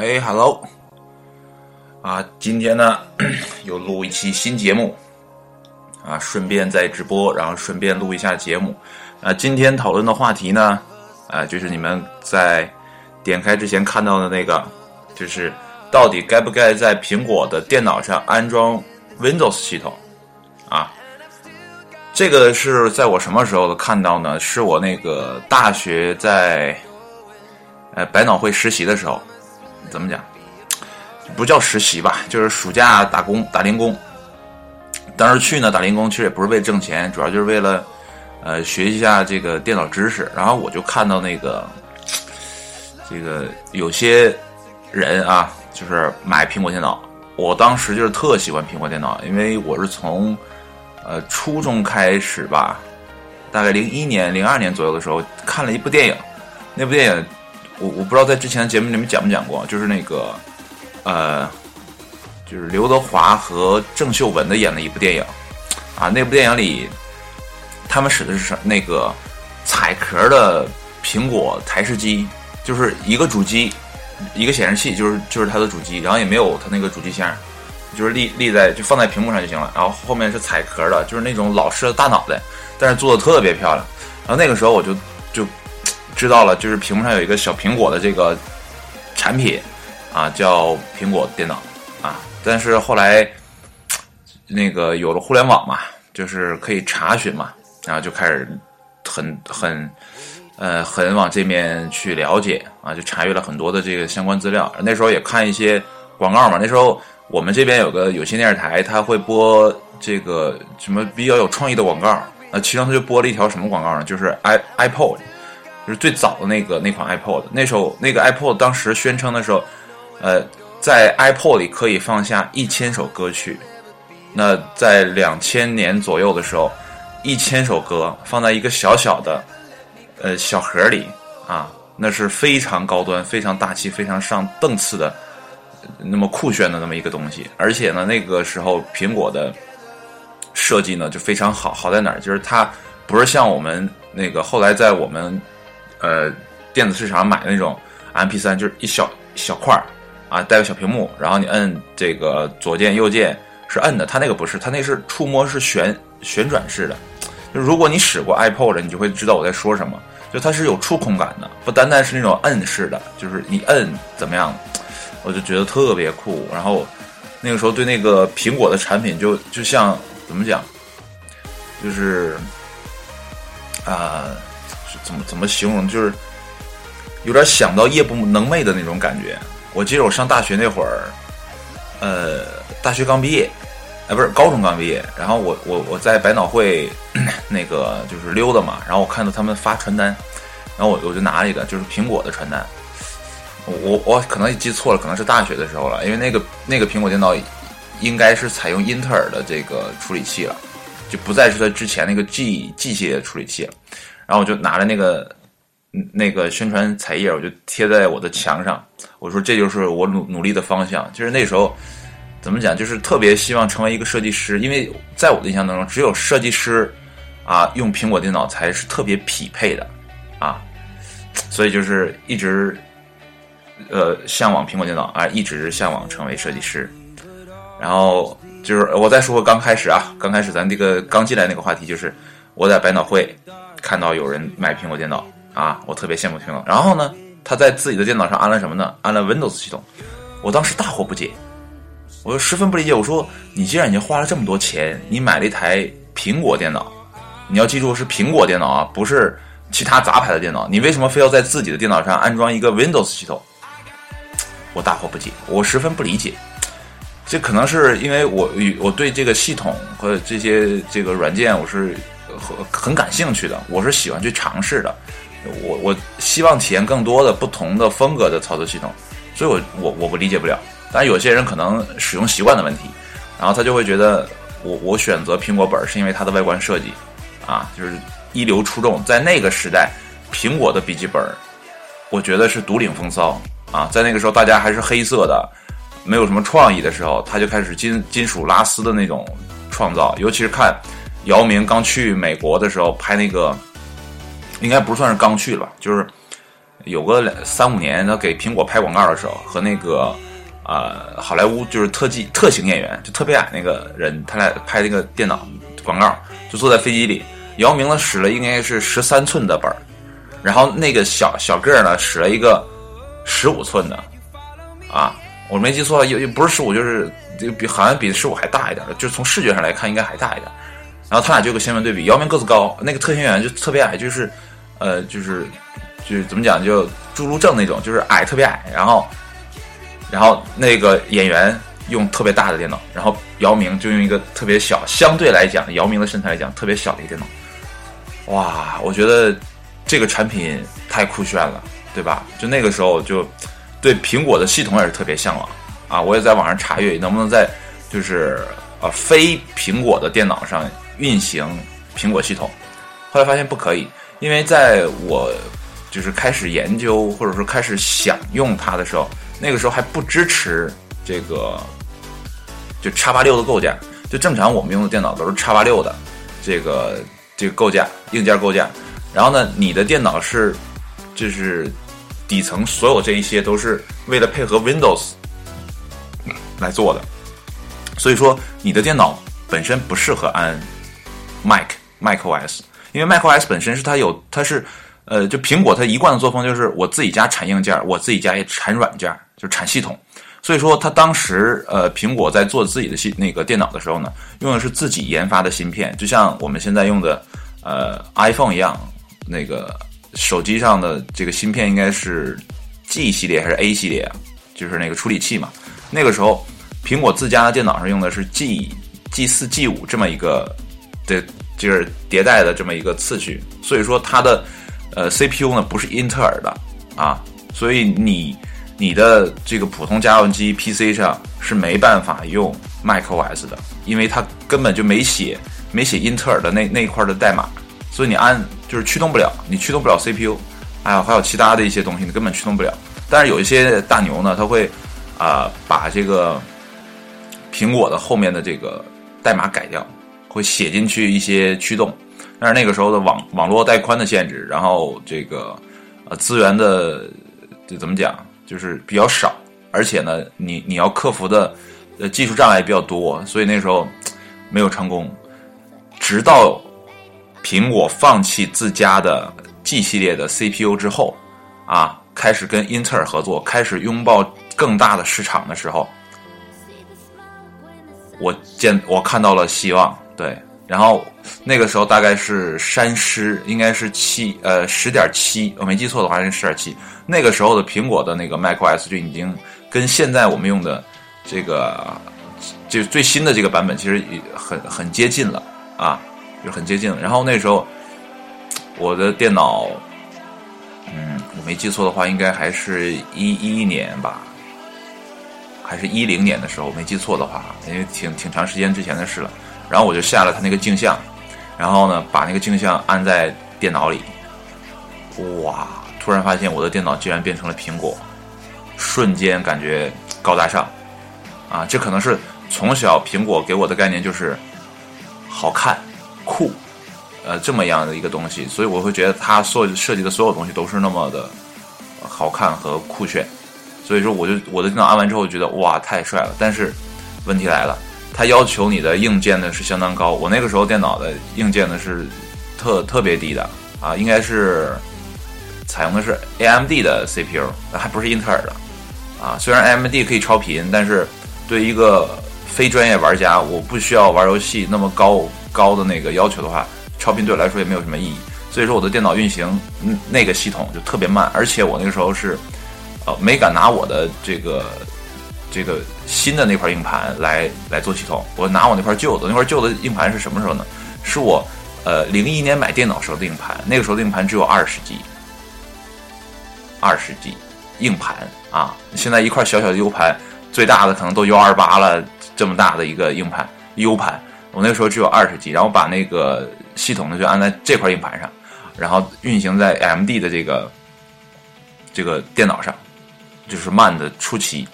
哎，Hello，啊，今天呢 又录一期新节目，啊，顺便在直播，然后顺便录一下节目。啊，今天讨论的话题呢，啊，就是你们在点开之前看到的那个，就是到底该不该在苹果的电脑上安装 Windows 系统？啊，这个是在我什么时候看到呢？是我那个大学在呃百脑汇实习的时候。怎么讲？不叫实习吧，就是暑假打工打零工。当时去呢打零工，其实也不是为了挣钱，主要就是为了呃学习一下这个电脑知识。然后我就看到那个这个有些人啊，就是买苹果电脑。我当时就是特喜欢苹果电脑，因为我是从呃初中开始吧，大概零一年、零二年左右的时候看了一部电影，那部电影。我我不知道在之前的节目里面讲没讲过，就是那个，呃，就是刘德华和郑秀文的演的一部电影，啊，那部电影里，他们使的是什那个彩壳的苹果台式机，就是一个主机，一个显示器，就是就是它的主机，然后也没有它那个主机箱，就是立立在就放在屏幕上就行了，然后后面是彩壳的，就是那种老式的大脑袋，但是做的特别漂亮，然后那个时候我就。知道了，就是屏幕上有一个小苹果的这个产品啊，叫苹果电脑啊。但是后来那个有了互联网嘛，就是可以查询嘛，然后就开始很很呃很往这面去了解啊，就查阅了很多的这个相关资料。那时候也看一些广告嘛。那时候我们这边有个有线电视台，它会播这个什么比较有创意的广告那，其中它就播了一条什么广告呢？就是 i iPod。就是最早的那个那款 iPod，那时候那个 iPod 当时宣称的时候，呃，在 iPod 里可以放下一千首歌曲。那在两千年左右的时候，一千首歌放在一个小小的呃小盒里啊，那是非常高端、非常大气、非常上档次的那么酷炫的那么一个东西。而且呢，那个时候苹果的设计呢就非常好，好在哪儿？就是它不是像我们那个后来在我们呃，电子市场买的那种 M P 三就是一小小块儿啊，带个小屏幕，然后你摁这个左键右键是摁的，它那个不是，它那是触摸是旋旋转式的。就如果你使过 iPod，你就会知道我在说什么。就它是有触控感的，不单单是那种摁式的，就是你摁怎么样，我就觉得特别酷。然后那个时候对那个苹果的产品就就像怎么讲，就是啊。怎么怎么形容？就是有点想到夜不能寐的那种感觉。我记得我上大学那会儿，呃，大学刚毕业，哎，不是高中刚毕业。然后我我我在百脑汇 那个就是溜达嘛，然后我看到他们发传单，然后我我就拿了一个，就是苹果的传单。我我可能记错了，可能是大学的时候了，因为那个那个苹果电脑应该是采用英特尔的这个处理器了，就不再是它之前那个 G G 系列处理器了。然后我就拿着那个那个宣传彩页，我就贴在我的墙上。我说这就是我努努力的方向。就是那时候怎么讲，就是特别希望成为一个设计师，因为在我的印象当中，只有设计师啊用苹果电脑才是特别匹配的啊。所以就是一直呃向往苹果电脑啊，一直向往成为设计师。然后就是我再说刚开始啊，刚开始咱这个刚进来那个话题，就是我在百脑汇。看到有人买苹果电脑啊，我特别羡慕苹果。然后呢，他在自己的电脑上安了什么呢？安了 Windows 系统。我当时大惑不解，我十分不理解。我说：“你既然已经花了这么多钱，你买了一台苹果电脑，你要记住是苹果电脑啊，不是其他杂牌的电脑。你为什么非要在自己的电脑上安装一个 Windows 系统？”我大惑不解，我十分不理解。这可能是因为我我对这个系统和这些这个软件我是。很很感兴趣的，我是喜欢去尝试的，我我希望体验更多的不同的风格的操作系统，所以我我我不理解不了。但有些人可能使用习惯的问题，然后他就会觉得我我选择苹果本是因为它的外观设计啊，就是一流出众。在那个时代，苹果的笔记本，我觉得是独领风骚啊。在那个时候，大家还是黑色的，没有什么创意的时候，他就开始金金属拉丝的那种创造，尤其是看。姚明刚去美国的时候拍那个，应该不算是刚去了吧，就是有个两三五年，他给苹果拍广告的时候，和那个呃好莱坞就是特技特型演员，就特别矮那个人，他俩拍那个电脑广告，就坐在飞机里，姚明呢使了应该是十三寸的本儿，然后那个小小个儿呢使了一个十五寸的，啊，我没记错，也也不是十五，就是比好像比十五还大一点的，就是从视觉上来看应该还大一点。然后他俩就有个鲜明对比，姚明个子高，那个特型演员就特别矮，就是呃就是就是怎么讲就侏儒症那种，就是矮特别矮，然后然后那个演员用特别大的电脑，然后姚明就用一个特别小，相对来讲姚明的身材来讲特别小的一个电脑。哇，我觉得这个产品太酷炫了，对吧？就那个时候就对苹果的系统也是特别向往啊！我也在网上查阅能不能在就是呃非苹果的电脑上运行苹果系统，后来发现不可以，因为在我就是开始研究或者说开始想用它的时候，那个时候还不支持这个就叉八六的构架，就正常我们用的电脑都是叉八六的这个。这个构架，硬件构架，然后呢，你的电脑是，就是底层所有这一些都是为了配合 Windows 来做的，所以说你的电脑本身不适合安 Mac MacOS，因为 MacOS 本身是它有，它是呃，就苹果它一贯的作风就是我自己家产硬件，我自己家也产软件，就产系统。所以说，他当时呃，苹果在做自己的芯那个电脑的时候呢，用的是自己研发的芯片，就像我们现在用的呃 iPhone 一样，那个手机上的这个芯片应该是 G 系列还是 A 系列啊？就是那个处理器嘛。那个时候，苹果自家的电脑上用的是 G G 四 G 五这么一个的，就是迭代的这么一个次序。所以说，它的呃 CPU 呢不是英特尔的啊，所以你。你的这个普通家用机 PC 上是没办法用 MacOS 的，因为它根本就没写没写英特尔的那那一块的代码，所以你按就是驱动不了，你驱动不了 CPU，还有还有其他的一些东西，你根本驱动不了。但是有一些大牛呢，他会啊把这个苹果的后面的这个代码改掉，会写进去一些驱动。但是那个时候的网网络带宽的限制，然后这个呃资源的这怎么讲？就是比较少，而且呢，你你要克服的呃技术障碍比较多，所以那时候没有成功。直到苹果放弃自家的 G 系列的 CPU 之后，啊，开始跟英特尔合作，开始拥抱更大的市场的时候，我见我看到了希望。对，然后那个时候大概是山狮，应该是七呃十点七，我没记错的话是十点七。那个时候的苹果的那个 macOS 就已经跟现在我们用的这个就最新的这个版本其实很很接近了啊，就很接近了。然后那时候我的电脑，嗯，我没记错的话，应该还是一一年吧，还是一零年的时候，没记错的话，因为挺挺长时间之前的事了。然后我就下了它那个镜像，然后呢，把那个镜像安在电脑里，哇！突然发现我的电脑竟然变成了苹果，瞬间感觉高大上，啊，这可能是从小苹果给我的概念就是好看、酷，呃，这么样的一个东西，所以我会觉得它所设计的所有东西都是那么的好看和酷炫，所以说我就我的电脑安完之后觉得哇太帅了，但是问题来了，它要求你的硬件呢是相当高，我那个时候电脑的硬件呢是特特别低的啊，应该是。采用的是 AMD 的 CPU，还不是英特尔的，啊，虽然 AMD 可以超频，但是对一个非专业玩家，我不需要玩游戏那么高高的那个要求的话，超频对我来说也没有什么意义。所以说我的电脑运行那个系统就特别慢，而且我那个时候是呃没敢拿我的这个这个新的那块硬盘来来做系统，我拿我那块旧的那块旧的硬盘是什么时候呢？是我呃零一年买电脑时候的硬盘，那个时候的硬盘只有二十 G。二十 G 硬盘啊，现在一块小小的 U 盘，最大的可能都幺二八了，这么大的一个硬盘 U 盘，我那个时候只有二十 G，然后把那个系统呢就安在这块硬盘上，然后运行在 MD 的这个这个电脑上，就是慢的出奇，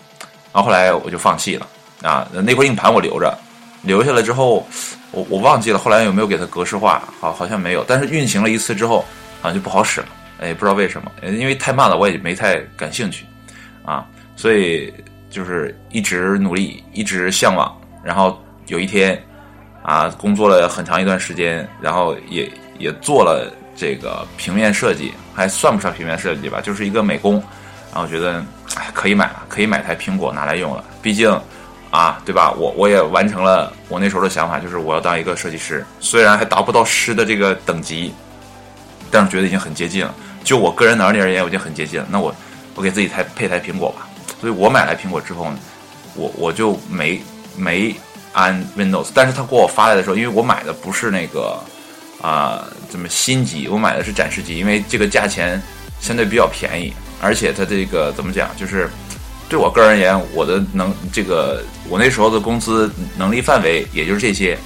然后后来我就放弃了啊，那块硬盘我留着，留下来之后，我我忘记了后来有没有给它格式化，好好像没有，但是运行了一次之后，啊就不好使了。哎，不知道为什么，因为太慢了，我也没太感兴趣啊，所以就是一直努力，一直向往，然后有一天啊，工作了很长一段时间，然后也也做了这个平面设计，还算不上平面设计吧，就是一个美工，然后觉得哎可以买了，可以买台苹果拿来用了，毕竟。啊，对吧？我我也完成了我那时候的想法，就是我要当一个设计师。虽然还达不到师的这个等级，但是觉得已经很接近了。就我个人能力而言，我已经很接近了。那我我给自己台配台苹果吧。所以我买来苹果之后呢，我我就没没安 Windows。但是他给我发来的时候，因为我买的不是那个啊怎么新机，我买的是展示机，因为这个价钱相对比较便宜，而且它这个怎么讲就是。对我个人而言，我的能这个我那时候的工资能力范围也就是这些，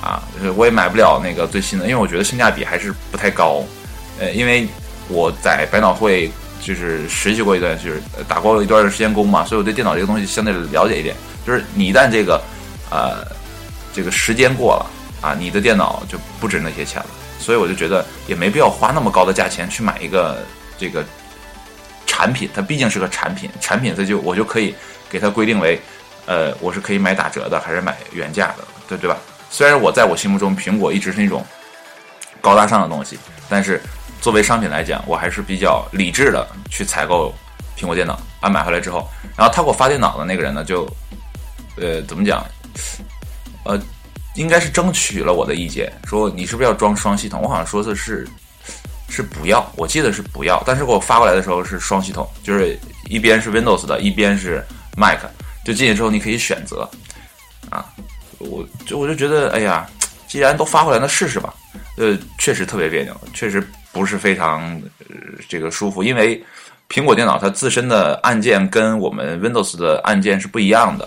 啊，我也买不了那个最新的，因为我觉得性价比还是不太高，呃，因为我在百脑汇就是实习过一段，就是打过一段时间工嘛，所以我对电脑这个东西相对了解一点。就是你一旦这个呃这个时间过了啊，你的电脑就不值那些钱了，所以我就觉得也没必要花那么高的价钱去买一个这个。产品它毕竟是个产品，产品它就我就可以给它规定为，呃，我是可以买打折的，还是买原价的，对对吧？虽然我在我心目中苹果一直是那种高大上的东西，但是作为商品来讲，我还是比较理智的去采购苹果电脑。啊，买回来之后，然后他给我发电脑的那个人呢，就呃怎么讲？呃，应该是争取了我的意见，说你是不是要装双系统？我好像说的是。是不要，我记得是不要，但是给我发过来的时候是双系统，就是一边是 Windows 的，一边是 Mac，就进去之后你可以选择，啊，我就我就觉得，哎呀，既然都发过来，那试试吧。呃，确实特别别扭，确实不是非常这个舒服，因为苹果电脑它自身的按键跟我们 Windows 的按键是不一样的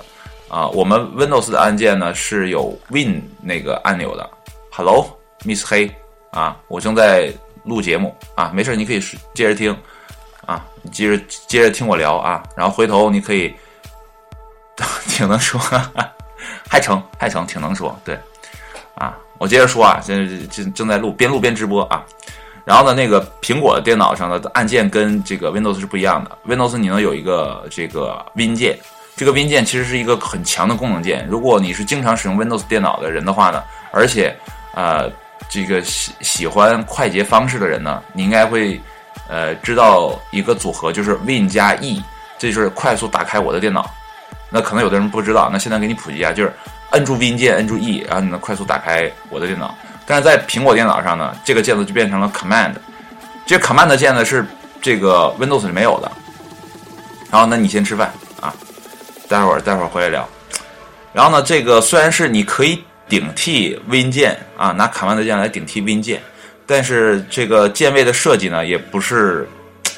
啊。我们 Windows 的按键呢是有 Win 那个按钮的，Hello，Miss 黑啊，我正在。录节目啊，没事，你可以接着听，啊，接着接着听我聊啊，然后回头你可以 挺能说，还成还成，挺能说，对，啊，我接着说啊，现在正正在录，边录边直播啊，然后呢，那个苹果电脑上的按键跟这个 Windows 是不一样的，Windows 你能有一个这个 Win 键，这个 Win 键其实是一个很强的功能键，如果你是经常使用 Windows 电脑的人的话呢，而且呃。这个喜喜欢快捷方式的人呢，你应该会，呃，知道一个组合，就是 Win 加 E，这就是快速打开我的电脑。那可能有的人不知道，那现在给你普及一下，就是摁住 Win 键，摁住 E，然后你能快速打开我的电脑。但是在苹果电脑上呢，这个键子就变成了 Command，这 Command 键呢是这个 Windows 里没有的。然后，那你先吃饭啊，待会儿待会儿回来聊。然后呢，这个虽然是你可以。顶替 Win 键啊，拿卡曼德键来顶替 Win 键，但是这个键位的设计呢，也不是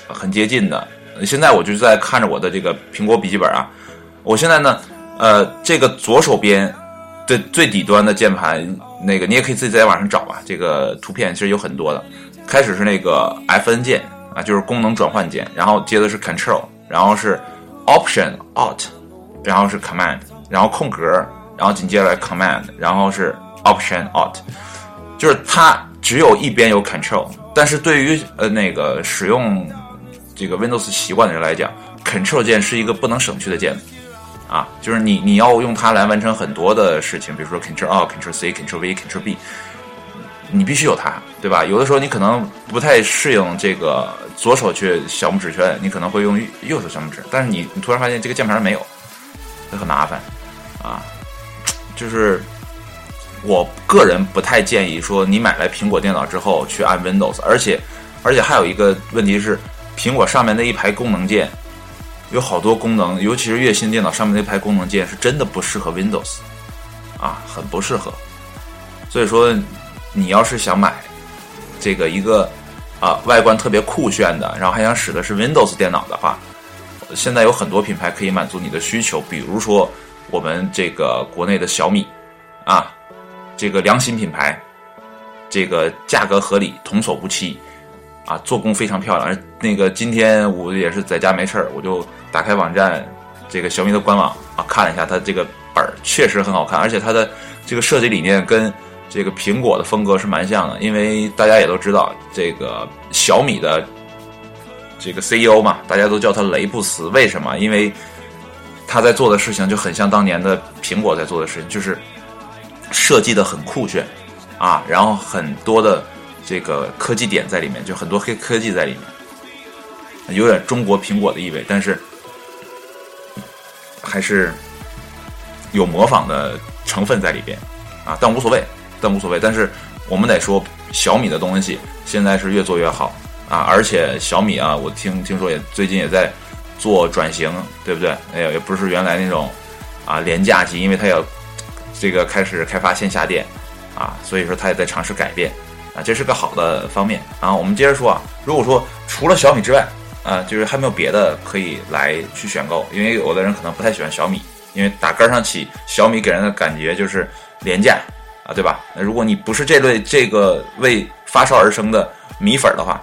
很接近的。现在我就在看着我的这个苹果笔记本啊，我现在呢，呃，这个左手边的最底端的键盘，那个你也可以自己在网上找吧。这个图片其实有很多的，开始是那个 Fn 键啊，就是功能转换键，然后接的是 Control，然后是 Option Alt，然后是 Command，然后空格。然后紧接着 Command，然后是 Option Alt，就是它只有一边有 Control，但是对于呃那个使用这个 Windows 习惯的人来讲，Control 键是一个不能省去的键，啊，就是你你要用它来完成很多的事情，比如说 Control O、Control C、Control V、Control B，你必须有它，对吧？有的时候你可能不太适应这个左手去小拇指去摁，你可能会用右手小拇指，但是你你突然发现这个键盘上没有，就很麻烦，啊。就是我个人不太建议说你买来苹果电脑之后去按 Windows，而且而且还有一个问题是，苹果上面那一排功能键有好多功能，尤其是月新电脑上面那排功能键是真的不适合 Windows，啊，很不适合。所以说，你要是想买这个一个啊外观特别酷炫的，然后还想使的是 Windows 电脑的话，现在有很多品牌可以满足你的需求，比如说。我们这个国内的小米，啊，这个良心品牌，这个价格合理，童叟无欺，啊，做工非常漂亮。那个今天我也是在家没事儿，我就打开网站，这个小米的官网啊，看了一下它这个本儿，确实很好看，而且它的这个设计理念跟这个苹果的风格是蛮像的。因为大家也都知道，这个小米的这个 CEO 嘛，大家都叫他雷布斯，为什么？因为他在做的事情就很像当年的苹果在做的事情，就是设计的很酷炫啊，然后很多的这个科技点在里面，就很多黑科技在里面，有点中国苹果的意味，但是还是有模仿的成分在里边啊，但无所谓，但无所谓。但是我们得说，小米的东西现在是越做越好啊，而且小米啊，我听听说也最近也在。做转型，对不对？哎呀，也不是原来那种啊廉价机，因为它要这个开始开发线下店啊，所以说它也在尝试改变啊，这是个好的方面。然后我们接着说啊，如果说除了小米之外啊，就是还没有别的可以来去选购，因为有的人可能不太喜欢小米，因为打根上起小米给人的感觉就是廉价啊，对吧？那如果你不是这类这个为发烧而生的米粉的话，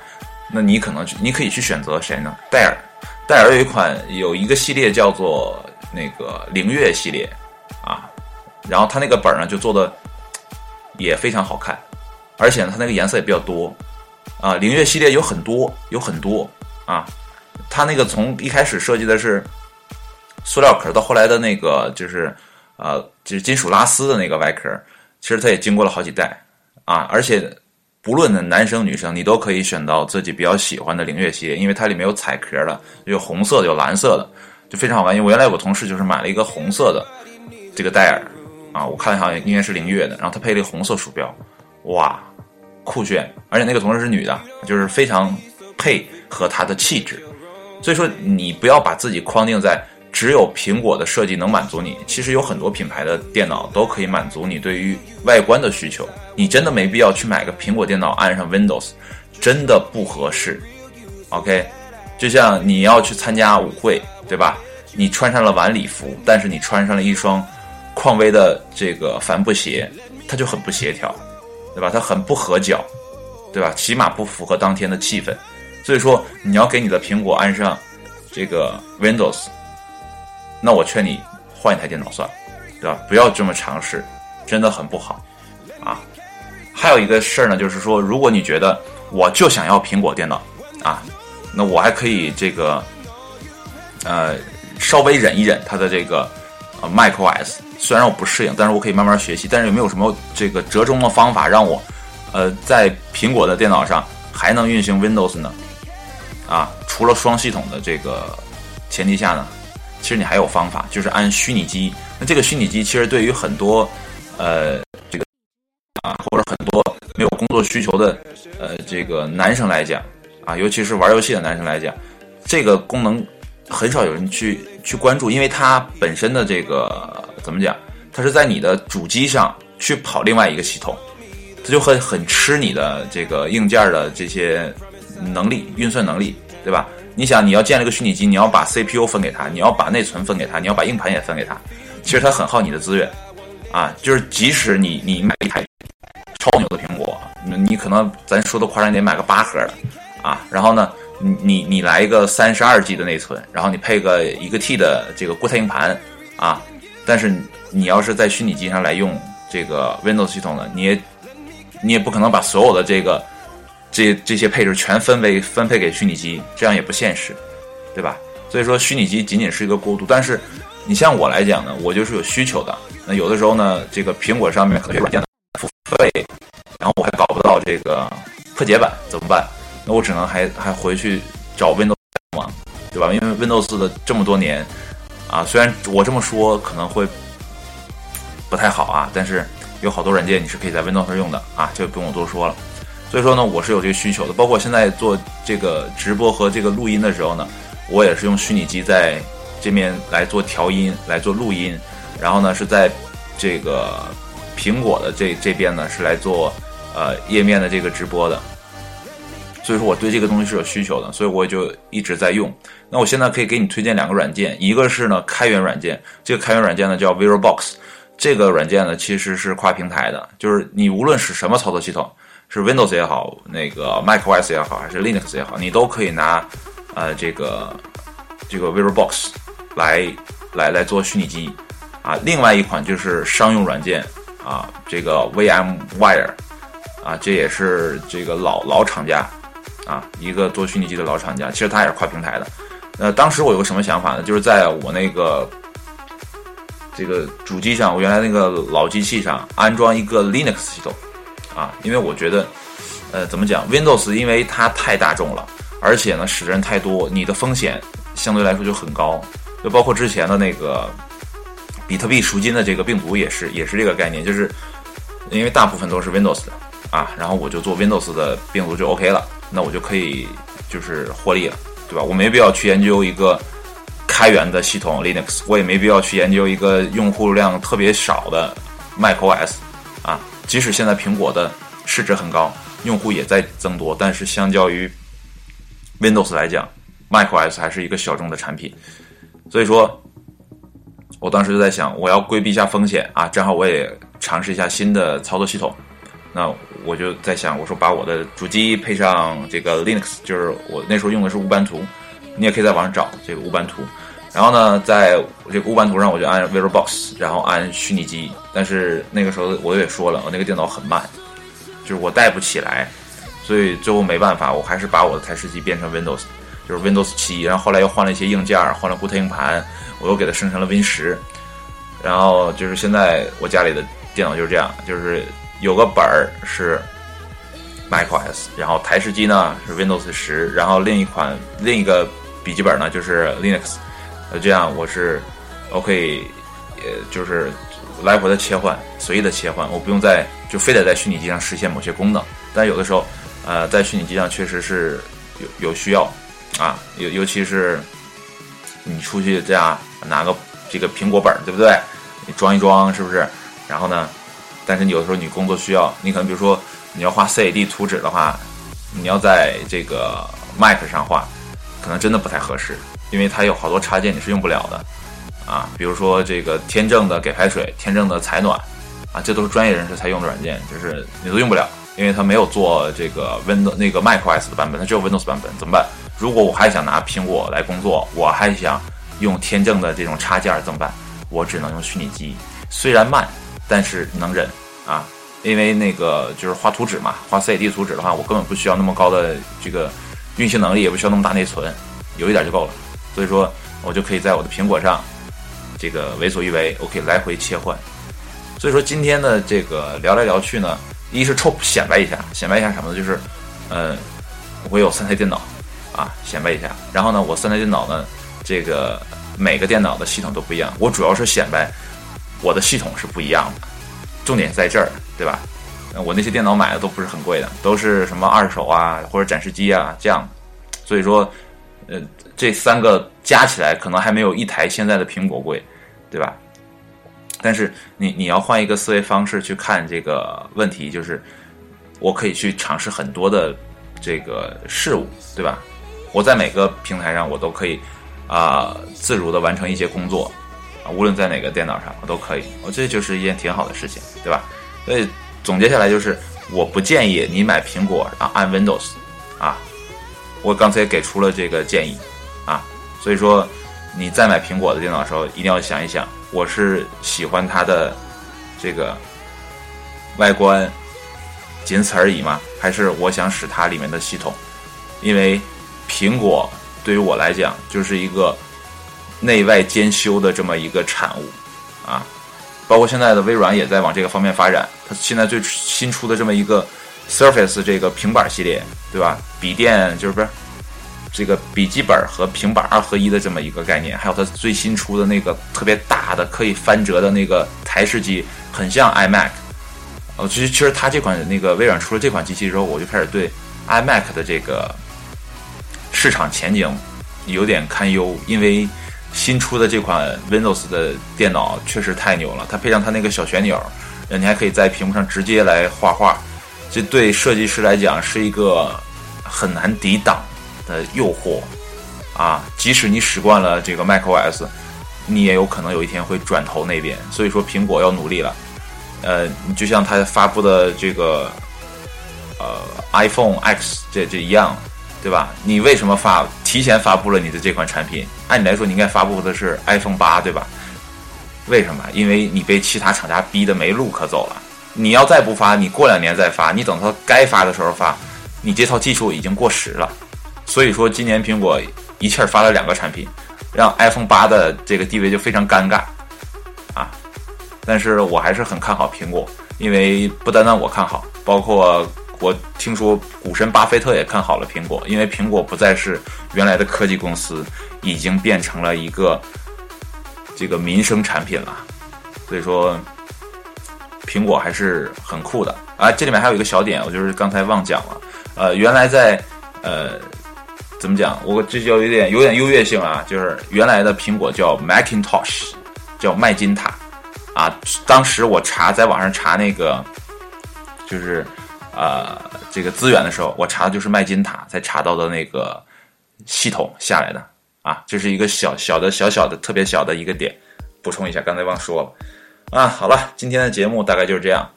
那你可能你可以去选择谁呢？戴尔。戴尔有一款有一个系列叫做那个灵月系列啊，然后它那个本儿呢就做的也非常好看，而且呢它那个颜色也比较多啊。灵月系列有很多有很多啊，它那个从一开始设计的是塑料壳，到后来的那个就是呃就是金属拉丝的那个外壳，其实它也经过了好几代啊，而且。不论的男生女生，你都可以选到自己比较喜欢的灵月系列，因为它里面有彩壳的，有红色的，有蓝色的，就非常好玩。因为我原来有个同事就是买了一个红色的这个戴尔，啊，我看好像应该是灵月的，然后他配了一个红色鼠标，哇，酷炫！而且那个同事是女的，就是非常配合她的气质。所以说，你不要把自己框定在。只有苹果的设计能满足你。其实有很多品牌的电脑都可以满足你对于外观的需求。你真的没必要去买个苹果电脑安上 Windows，真的不合适。OK，就像你要去参加舞会，对吧？你穿上了晚礼服，但是你穿上了一双匡威的这个帆布鞋，它就很不协调，对吧？它很不合脚，对吧？起码不符合当天的气氛。所以说，你要给你的苹果安上这个 Windows。那我劝你换一台电脑算了，对吧？不要这么尝试，真的很不好啊。还有一个事儿呢，就是说，如果你觉得我就想要苹果电脑啊，那我还可以这个呃稍微忍一忍它的这个呃 macOS，虽然我不适应，但是我可以慢慢学习。但是有没有什么这个折中的方法让我呃在苹果的电脑上还能运行 Windows 呢？啊，除了双系统的这个前提下呢？其实你还有方法，就是安虚拟机。那这个虚拟机其实对于很多，呃，这个啊，或者很多没有工作需求的，呃，这个男生来讲，啊，尤其是玩游戏的男生来讲，这个功能很少有人去去关注，因为它本身的这个怎么讲，它是在你的主机上去跑另外一个系统，它就很很吃你的这个硬件的这些能力、运算能力，对吧？你想，你要建了个虚拟机，你要把 CPU 分给他，你要把内存分给他，你要把硬盘也分给他，其实它很耗你的资源，啊，就是即使你你买一台超牛的苹果，你可能咱说的夸张点，买个八核的，啊，然后呢，你你你来一个三十二 G 的内存，然后你配个一个 T 的这个固态硬盘，啊，但是你要是在虚拟机上来用这个 Windows 系统的，你也你也不可能把所有的这个。这这些配置全分为分配给虚拟机，这样也不现实，对吧？所以说虚拟机仅仅是一个过渡。但是你像我来讲呢，我就是有需求的。那有的时候呢，这个苹果上面很多软件付费，然后我还搞不到这个破解版，怎么办？那我只能还还回去找 Windows 嘛，对吧？因为 Windows 的这么多年啊，虽然我这么说可能会不太好啊，但是有好多软件你是可以在 Windows 上用的啊，这不用我多说了。所以说呢，我是有这个需求的。包括现在做这个直播和这个录音的时候呢，我也是用虚拟机在这边来做调音、来做录音，然后呢是在这个苹果的这这边呢是来做呃页面的这个直播的。所以说我对这个东西是有需求的，所以我就一直在用。那我现在可以给你推荐两个软件，一个是呢开源软件，这个开源软件呢叫 VirtualBox，这个软件呢其实是跨平台的，就是你无论是什么操作系统。是 Windows 也好，那个 macOS 也好，还是 Linux 也好，你都可以拿，呃，这个这个 VirtualBox 来来来做虚拟机啊。另外一款就是商用软件啊，这个 VMware 啊，这也是这个老老厂家啊，一个做虚拟机的老厂家，其实它也是跨平台的。呃，当时我有个什么想法呢？就是在我那个这个主机上，我原来那个老机器上安装一个 Linux 系统啊，因为我觉得，呃，怎么讲，Windows 因为它太大众了，而且呢使的人太多，你的风险相对来说就很高。就包括之前的那个比特币赎金的这个病毒也是，也是这个概念，就是因为大部分都是 Windows 的啊，然后我就做 Windows 的病毒就 OK 了，那我就可以就是获利了。对吧？我没必要去研究一个开源的系统 Linux，我也没必要去研究一个用户量特别少的 macOS。即使现在苹果的市值很高，用户也在增多，但是相较于 Windows 来讲，macOS 还是一个小众的产品。所以说，我当时就在想，我要规避一下风险啊，正好我也尝试一下新的操作系统。那我就在想，我说把我的主机配上这个 Linux，就是我那时候用的是乌班图，你也可以在网上找这个乌班图。然后呢，在这个乌班图上，我就按 VirtualBox，然后按虚拟机。但是那个时候我也说了，我那个电脑很慢，就是我带不起来，所以最后没办法，我还是把我的台式机变成 Windows，就是 Windows 七。然后后来又换了一些硬件，换了固态硬盘，我又给它生成了 Win 十。然后就是现在我家里的电脑就是这样，就是。有个本儿是 macOS，然后台式机呢是 Windows 十，然后另一款另一个笔记本呢就是 Linux，呃，这样我是我可以呃就是来回的切换，随意的切换，我不用在就非得在虚拟机上实现某些功能。但有的时候，呃，在虚拟机上确实是有有需要啊，尤尤其是你出去这样拿个这个苹果本，对不对？你装一装是不是？然后呢？但是你有的时候你工作需要，你可能比如说你要画 CAD 图纸的话，你要在这个 Mac 上画，可能真的不太合适，因为它有好多插件你是用不了的啊。比如说这个天正的给排水、天正的采暖啊，这都是专业人士才用的软件，就是你都用不了，因为它没有做这个 Windows 那个 macOS 的版本，它只有 Windows 版本，怎么办？如果我还想拿苹果来工作，我还想用天正的这种插件怎么办？我只能用虚拟机，虽然慢。但是能忍啊，因为那个就是画图纸嘛，画 CAD 图纸的话，我根本不需要那么高的这个运行能力，也不需要那么大内存，有一点就够了。所以说，我就可以在我的苹果上这个为所欲为，我可以来回切换。所以说，今天的这个聊来聊去呢，一是臭显摆一下，显摆一下什么呢？就是，呃，我有三台电脑啊，显摆一下。然后呢，我三台电脑呢，这个每个电脑的系统都不一样，我主要是显摆。我的系统是不一样的，重点在这儿，对吧？我那些电脑买的都不是很贵的，都是什么二手啊或者展示机啊这样，所以说，呃，这三个加起来可能还没有一台现在的苹果贵，对吧？但是你你要换一个思维方式去看这个问题，就是我可以去尝试很多的这个事物，对吧？我在每个平台上我都可以啊自如的完成一些工作。啊，无论在哪个电脑上，我都可以，我这就是一件挺好的事情，对吧？所以总结下来就是，我不建议你买苹果啊，按 Windows，啊，我刚才给出了这个建议，啊，所以说你在买苹果的电脑的时候，一定要想一想，我是喜欢它的这个外观，仅此而已吗？还是我想使它里面的系统？因为苹果对于我来讲就是一个。内外兼修的这么一个产物，啊，包括现在的微软也在往这个方面发展。它现在最新出的这么一个 Surface 这个平板系列，对吧？笔电就是不是这个笔记本和平板二合一的这么一个概念，还有它最新出的那个特别大的可以翻折的那个台式机，很像 iMac。哦，其实其实它这款那个微软出了这款机器之后，我就开始对 iMac 的这个市场前景有点堪忧，因为。新出的这款 Windows 的电脑确实太牛了，它配上它那个小旋钮，你还可以在屏幕上直接来画画，这对设计师来讲是一个很难抵挡的诱惑啊！即使你使惯了这个 macOS，你也有可能有一天会转头那边。所以说，苹果要努力了。呃，就像它发布的这个呃 iPhone X 这这一样。对吧？你为什么发提前发布了你的这款产品？按理来说，你应该发布的是 iPhone 八，对吧？为什么？因为你被其他厂家逼得没路可走了。你要再不发，你过两年再发，你等它该发的时候发，你这套技术已经过时了。所以说，今年苹果一气儿发了两个产品，让 iPhone 八的这个地位就非常尴尬啊。但是我还是很看好苹果，因为不单单我看好，包括我听说股神巴菲特也看好了苹果，因为苹果不再是原来的科技公司，已经变成了一个这个民生产品了。所以说，苹果还是很酷的啊。这里面还有一个小点，我就是刚才忘讲了，呃，原来在呃怎么讲，我这就有点有点优越性啊，就是原来的苹果叫 Macintosh，叫麦金塔。啊，当时我查在网上查那个，就是呃这个资源的时候，我查的就是麦金塔才查到的那个系统下来的啊，这是一个小小的小小的特别小的一个点，补充一下，刚才忘说了啊。好了，今天的节目大概就是这样，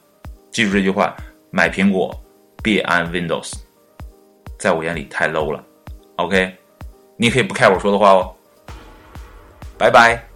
记住这句话：买苹果别安 Windows，在我眼里太 low 了。OK，你可以不看我说的话哦，拜拜。